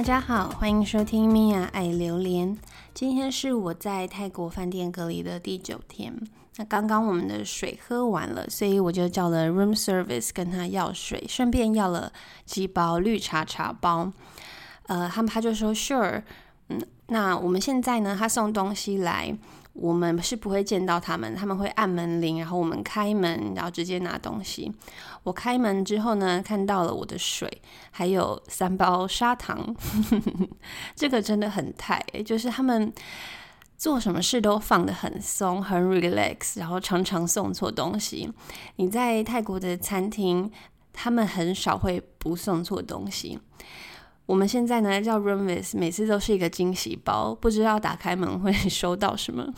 大家好，欢迎收听米娅爱榴莲。今天是我在泰国饭店隔离的第九天。那刚刚我们的水喝完了，所以我就叫了 room service 跟他要水，顺便要了几包绿茶茶包。呃，他们他就说 sure，嗯，那我们现在呢，他送东西来。我们是不会见到他们，他们会按门铃，然后我们开门，然后直接拿东西。我开门之后呢，看到了我的水，还有三包砂糖，这个真的很泰，就是他们做什么事都放得很松，很 relax，然后常常送错东西。你在泰国的餐厅，他们很少会不送错东西。我们现在呢叫 roomvis，每次都是一个惊喜包，不知道打开门 会收到什么。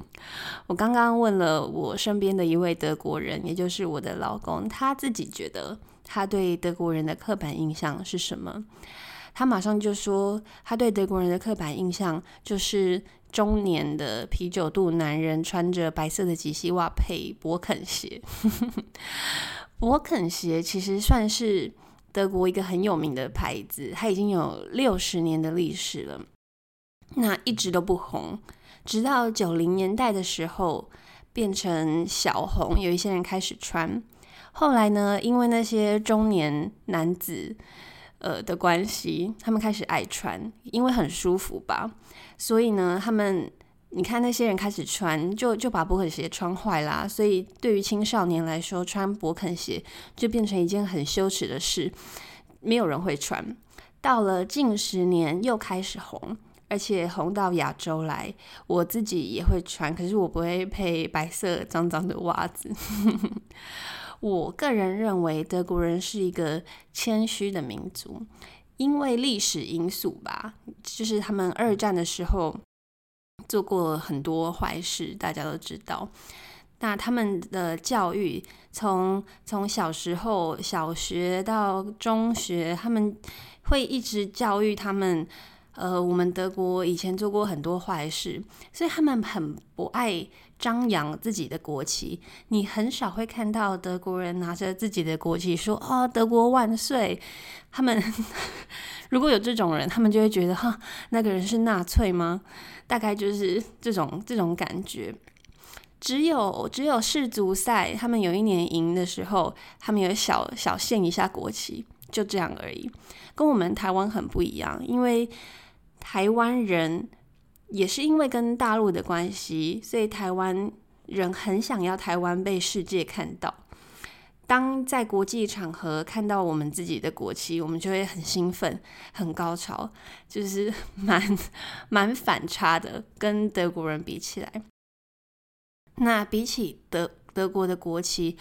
我刚刚问了我身边的一位德国人，也就是我的老公，他自己觉得他对德国人的刻板印象是什么？他马上就说，他对德国人的刻板印象就是中年的啤酒肚男人，穿着白色的及膝袜配勃肯鞋。勃肯鞋其实算是。德国一个很有名的牌子，它已经有六十年的历史了，那一直都不红，直到九零年代的时候变成小红，有一些人开始穿。后来呢，因为那些中年男子呃的关系，他们开始爱穿，因为很舒服吧，所以呢，他们。你看那些人开始穿，就就把勃肯鞋穿坏啦。所以对于青少年来说，穿勃肯鞋就变成一件很羞耻的事，没有人会穿。到了近十年又开始红，而且红到亚洲来，我自己也会穿，可是我不会配白色脏脏的袜子。我个人认为德国人是一个谦虚的民族，因为历史因素吧，就是他们二战的时候。做过很多坏事，大家都知道。那他们的教育，从从小时候小学到中学，他们会一直教育他们。呃，我们德国以前做过很多坏事，所以他们很不爱张扬自己的国旗。你很少会看到德国人拿着自己的国旗说：“哦，德国万岁！”他们如果有这种人，他们就会觉得：“哈，那个人是纳粹吗？”大概就是这种这种感觉。只有只有世足赛，他们有一年赢的时候，他们有小小献一下国旗，就这样而已。跟我们台湾很不一样，因为台湾人也是因为跟大陆的关系，所以台湾人很想要台湾被世界看到。当在国际场合看到我们自己的国旗，我们就会很兴奋、很高潮，就是 蛮蛮反差的，跟德国人比起来。那比起德德国的国旗，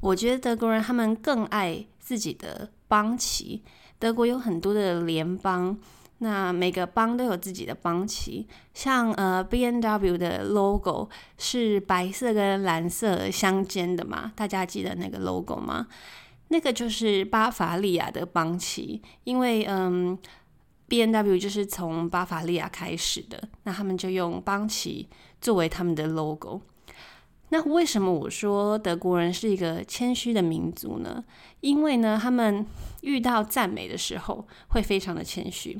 我觉得德国人他们更爱自己的邦旗。德国有很多的联邦，那每个邦都有自己的邦旗。像呃 B N W 的 logo 是白色跟蓝色相间的嘛？大家记得那个 logo 吗？那个就是巴伐利亚的邦旗，因为嗯 B N W 就是从巴伐利亚开始的，那他们就用邦旗作为他们的 logo。那为什么我说德国人是一个谦虚的民族呢？因为呢，他们遇到赞美的时候会非常的谦虚。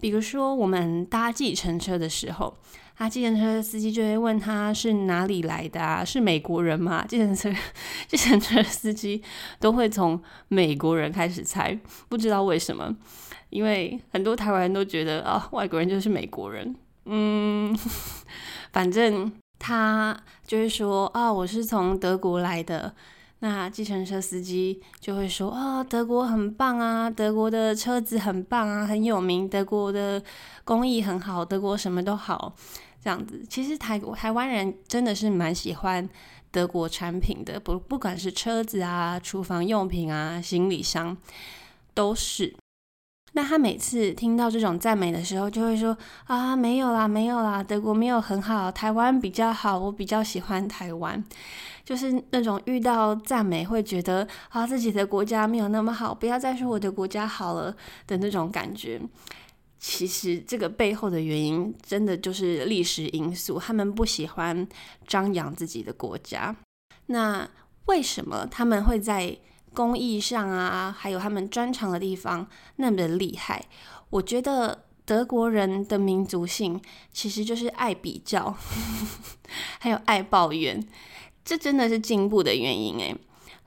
比如说，我们搭计程车的时候，啊，计程车司机就会问他是哪里来的啊？是美国人吗？计程车 计程车司机都会从美国人开始猜，不知道为什么，因为很多台湾人都觉得啊，外国人就是美国人。嗯，反正。他就会说啊、我是从德国来的。那计程车司机就会说啊、德国很棒啊，德国的车子很棒啊，很有名，德国的工艺很好，德国什么都好。这样子，其实台台湾人真的是蛮喜欢德国产品的，不不管是车子啊、厨房用品啊、行李箱，都是。那他每次听到这种赞美的时候，就会说啊，没有啦，没有啦，德国没有很好，台湾比较好，我比较喜欢台湾。就是那种遇到赞美会觉得啊，自己的国家没有那么好，不要再说我的国家好了的那种感觉。其实这个背后的原因，真的就是历史因素，他们不喜欢张扬自己的国家。那为什么他们会在工艺上啊，还有他们专长的地方那么的厉害，我觉得德国人的民族性其实就是爱比较，还有爱抱怨，这真的是进步的原因诶。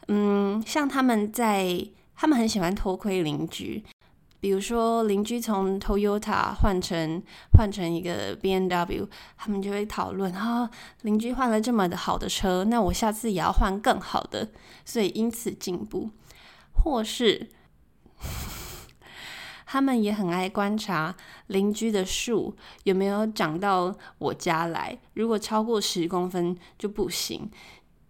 嗯，像他们在，他们很喜欢偷窥邻居。比如说，邻居从 Toyota 换成换成一个 BMW，他们就会讨论：啊，邻居换了这么的好的车，那我下次也要换更好的，所以因此进步。或是 他们也很爱观察邻居的树有没有长到我家来，如果超过十公分就不行，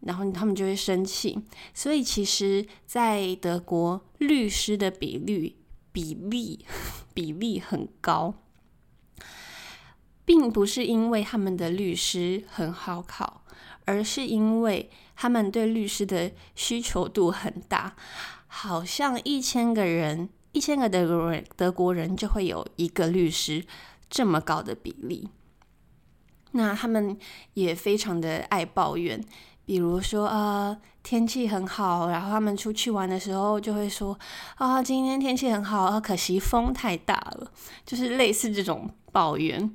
然后他们就会生气。所以其实，在德国，律师的比率。比例比例很高，并不是因为他们的律师很好考，而是因为他们对律师的需求度很大。好像一千个人，一千个德国人，德国人就会有一个律师，这么高的比例。那他们也非常的爱抱怨。比如说，呃，天气很好，然后他们出去玩的时候就会说，啊，今天天气很好，可惜风太大了，就是类似这种抱怨。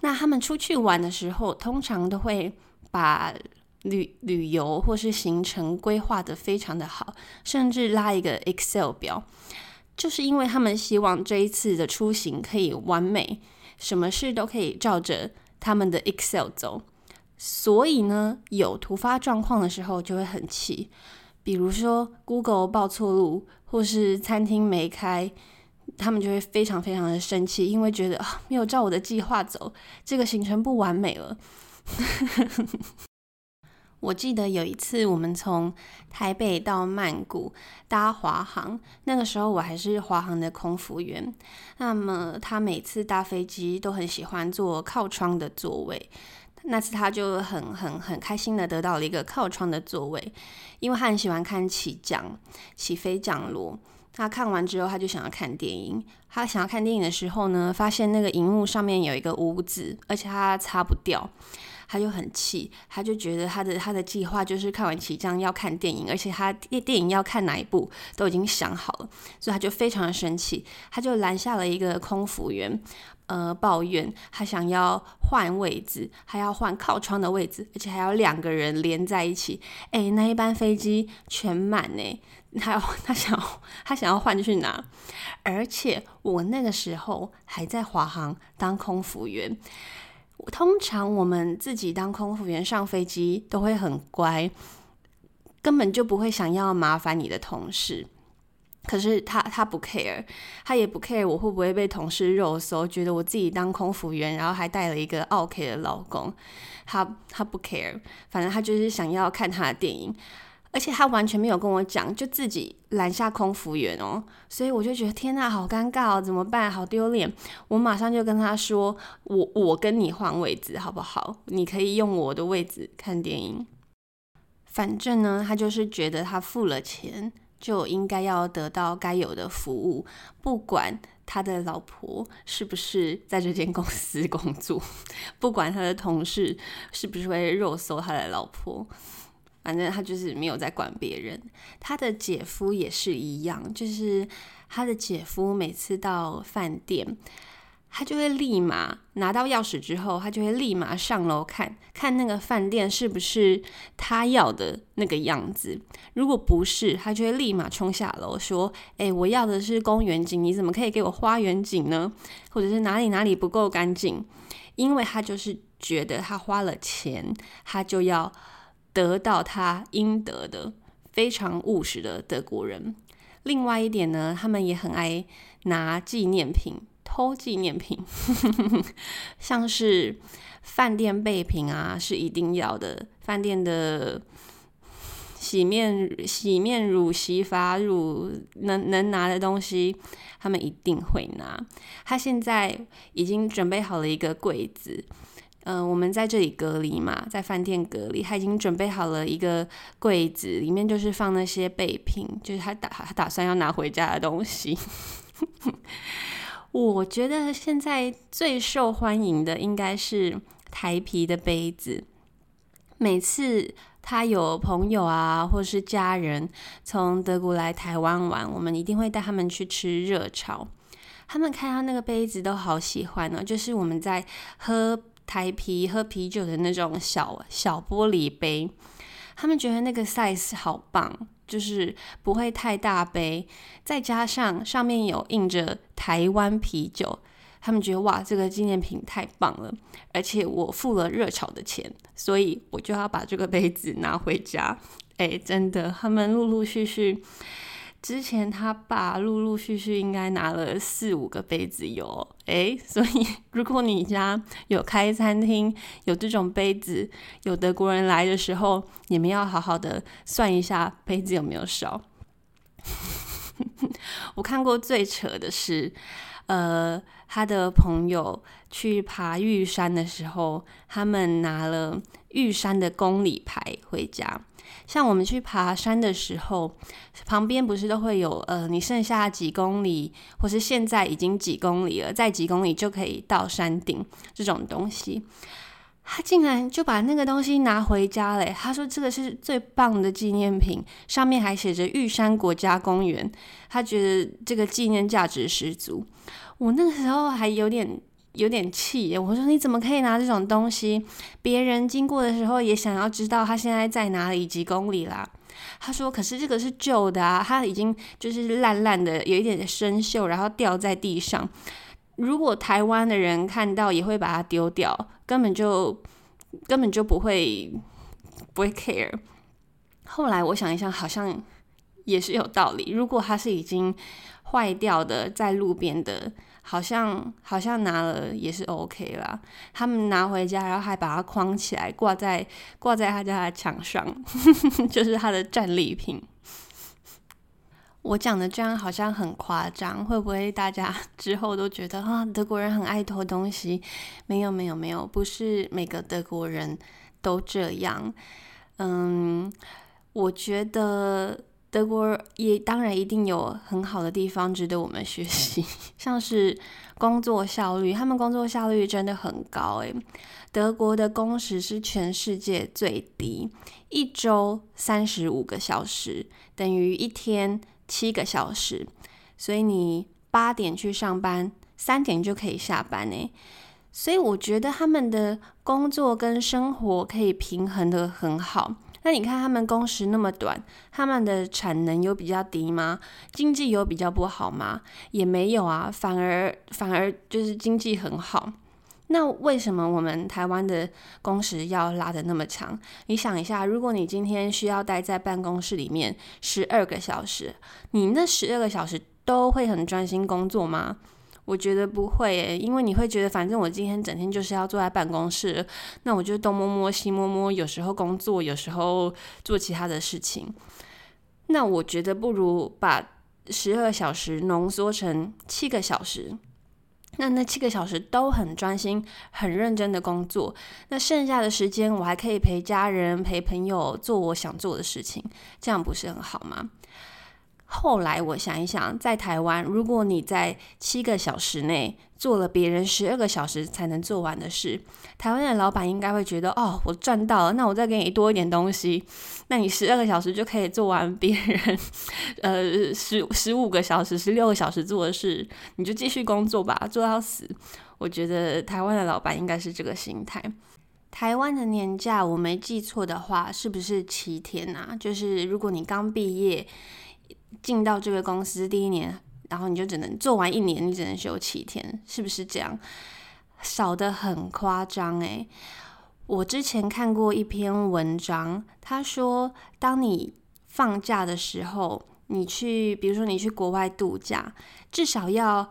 那他们出去玩的时候，通常都会把旅旅游或是行程规划的非常的好，甚至拉一个 Excel 表，就是因为他们希望这一次的出行可以完美，什么事都可以照着他们的 Excel 走。所以呢，有突发状况的时候就会很气，比如说 Google 报错路，或是餐厅没开，他们就会非常非常的生气，因为觉得啊，没有照我的计划走，这个行程不完美了。我记得有一次我们从台北到曼谷搭华航，那个时候我还是华航的空服员，那么他每次搭飞机都很喜欢坐靠窗的座位。那次他就很很很开心的得到了一个靠窗的座位，因为他很喜欢看起降、起飞、降落。他看完之后，他就想要看电影。他想要看电影的时候呢，发现那个荧幕上面有一个污渍，而且他擦不掉。他就很气，他就觉得他的他的计划就是看完起降要看电影，而且他电影要看哪一部都已经想好了，所以他就非常的生气，他就拦下了一个空服员，呃，抱怨他想要换位置，还要换靠窗的位置，而且还要两个人连在一起。哎，那一班飞机全满呢，他要他想要他想要换去哪？而且我那个时候还在华航当空服员。通常我们自己当空服员上飞机都会很乖，根本就不会想要麻烦你的同事。可是他他不 care，他也不 care 我会不会被同事肉搜，觉得我自己当空服员，然后还带了一个 OK 的老公，他他不 care，反正他就是想要看他的电影。而且他完全没有跟我讲，就自己拦下空服员哦，所以我就觉得天呐，好尴尬哦，怎么办？好丢脸！我马上就跟他说，我我跟你换位置好不好？你可以用我的位置看电影。反正呢，他就是觉得他付了钱，就应该要得到该有的服务，不管他的老婆是不是在这间公司工作，不管他的同事是不是会肉搜他的老婆。反正他就是没有在管别人，他的姐夫也是一样，就是他的姐夫每次到饭店，他就会立马拿到钥匙之后，他就会立马上楼看看那个饭店是不是他要的那个样子。如果不是，他就会立马冲下楼说：“诶，我要的是公园景，你怎么可以给我花园景呢？或者是哪里哪里不够干净？”因为他就是觉得他花了钱，他就要。得到他应得的，非常务实的德国人。另外一点呢，他们也很爱拿纪念品，偷纪念品，像是饭店备品啊，是一定要的。饭店的洗面洗面乳、洗发乳，能能拿的东西，他们一定会拿。他现在已经准备好了一个柜子。嗯、我们在这里隔离嘛，在饭店隔离，他已经准备好了一个柜子，里面就是放那些备品，就是他打他打算要拿回家的东西。我觉得现在最受欢迎的应该是台啤的杯子。每次他有朋友啊，或是家人从德国来台湾玩，我们一定会带他们去吃热炒。他们看到那个杯子都好喜欢哦，就是我们在喝台啤、喝啤酒的那种小小玻璃杯，他们觉得那个 size 好棒，就是不会太大杯，再加上上面有印着台湾啤酒。他们觉得哇，这个纪念品太棒了，而且我付了热炒的钱，所以我就要把这个杯子拿回家。哎，真的，他们陆陆续续，之前他爸陆陆续续应该拿了四五个杯子有。哎，所以 如果你家有开餐厅，有这种杯子，有德国人来的时候，你们要好好的算一下杯子有没有少。我看过最扯的是。呃，他的朋友去爬玉山的时候，他们拿了玉山的公里牌回家。像我们去爬山的时候，旁边不是都会有呃，你剩下几公里，或是现在已经几公里了，再几公里就可以到山顶这种东西。他竟然就把那个东西拿回家了。他说这个是最棒的纪念品，上面还写着玉山国家公园。他觉得这个纪念价值十足。我那个时候还有点有点气，我说你怎么可以拿这种东西？别人经过的时候也想要知道他现在在哪里几公里啦。他说可是这个是旧的啊，它已经就是烂烂的，有一点生锈，然后掉在地上。如果台湾的人看到也会把它丢掉，根本就根本就不会不会 care。后来我想一想，好像也是有道理。如果它是已经坏掉的，在路边的，好像好像拿了也是 OK 啦。他们拿回家，然后还把它框起来，挂在挂在他家的墙上，就是他的战利品。我讲的这样好像很夸张，会不会大家 之后都觉得啊，德国人很爱偷东西？没有没有没有，不是每个德国人都这样。嗯，我觉得德国也当然一定有很好的地方值得我们学习，像是工作效率，他们工作效率真的很高诶。德国的工时是全世界最低，一周三十五个小时，等于一天。七个小时，所以你八点去上班，三点就可以下班呢。所以我觉得他们的工作跟生活可以平衡得很好。那你看他们工时那么短，他们的产能有比较低吗？经济有比较不好吗？也没有啊，反而反而就是经济很好。那为什么我们台湾的工时要拉得那么长？你想一下，如果你今天需要待在办公室里面十二个小时，你那十二个小时都会很专心工作吗？我觉得不会，因为你会觉得，反正我今天整天就是要坐在办公室，那我就东摸摸西摸摸，有时候工作，有时候做其他的事情。那我觉得不如把十二小时浓缩成七个小时。那那七个小时都很专心、很认真的工作，那剩下的时间我还可以陪家人、陪朋友，做我想做的事情，这样不是很好吗？后来我想一想，在台湾，如果你在七个小时内做了别人十二个小时才能做完的事，台湾的老板应该会觉得，哦，我赚到了，那我再给你多一点东西，那你十二个小时就可以做完别人呃十十五个小时、十六个小时做的事，你就继续工作吧，做到死。我觉得台湾的老板应该是这个心态。台湾的年假，我没记错的话，是不是七天啊？就是如果你刚毕业。进到这个公司第一年，然后你就只能做完一年，你只能休七天，是不是这样？少得很夸张诶。我之前看过一篇文章，他说，当你放假的时候，你去，比如说你去国外度假，至少要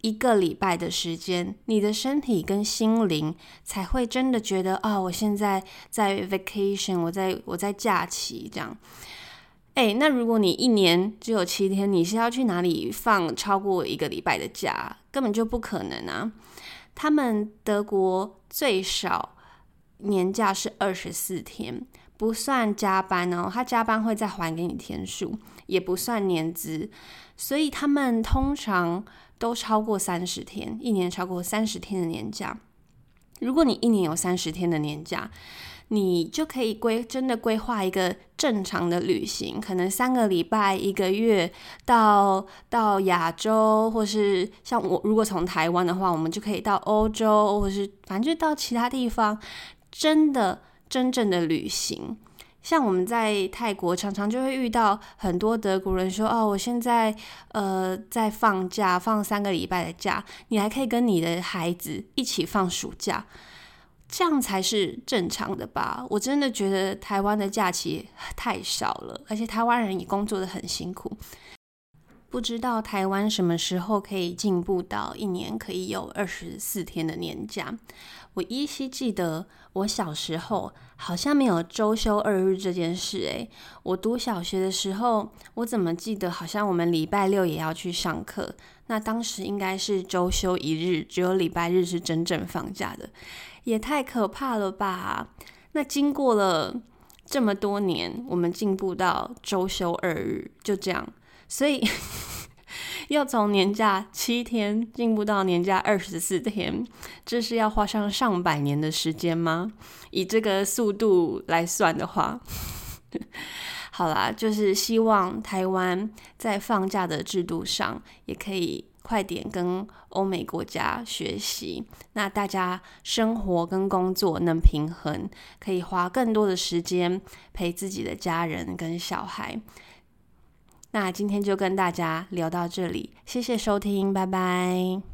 一个礼拜的时间，你的身体跟心灵才会真的觉得，哦，我现在在 vacation，我在我在假期这样。哎，那如果你一年只有七天，你是要去哪里放超过一个礼拜的假？根本就不可能啊！他们德国最少年假是二十四天，不算加班哦，他加班会再还给你天数，也不算年资，所以他们通常都超过三十天，一年超过三十天的年假。如果你一年有三十天的年假，你就可以规真的规划一个正常的旅行，可能三个礼拜、一个月到到亚洲，或是像我如果从台湾的话，我们就可以到欧洲，或是反正就到其他地方，真的真正的旅行。像我们在泰国，常常就会遇到很多德国人说：“哦，我现在呃在放假，放三个礼拜的假，你还可以跟你的孩子一起放暑假。”这样才是正常的吧？我真的觉得台湾的假期太少了，而且台湾人也工作得很辛苦。不知道台湾什么时候可以进步到一年可以有二十四天的年假？我依稀记得我小时候好像没有周休二日这件事。诶，我读小学的时候，我怎么记得好像我们礼拜六也要去上课？那当时应该是周休一日，只有礼拜日是真正放假的。也太可怕了吧！那经过了这么多年，我们进步到周休二日，就这样，所以 要从年假七天进步到年假二十四天，这是要花上上百年的时间吗？以这个速度来算的话，好啦，就是希望台湾在放假的制度上也可以。快点跟欧美国家学习，那大家生活跟工作能平衡，可以花更多的时间陪自己的家人跟小孩。那今天就跟大家聊到这里，谢谢收听，拜拜。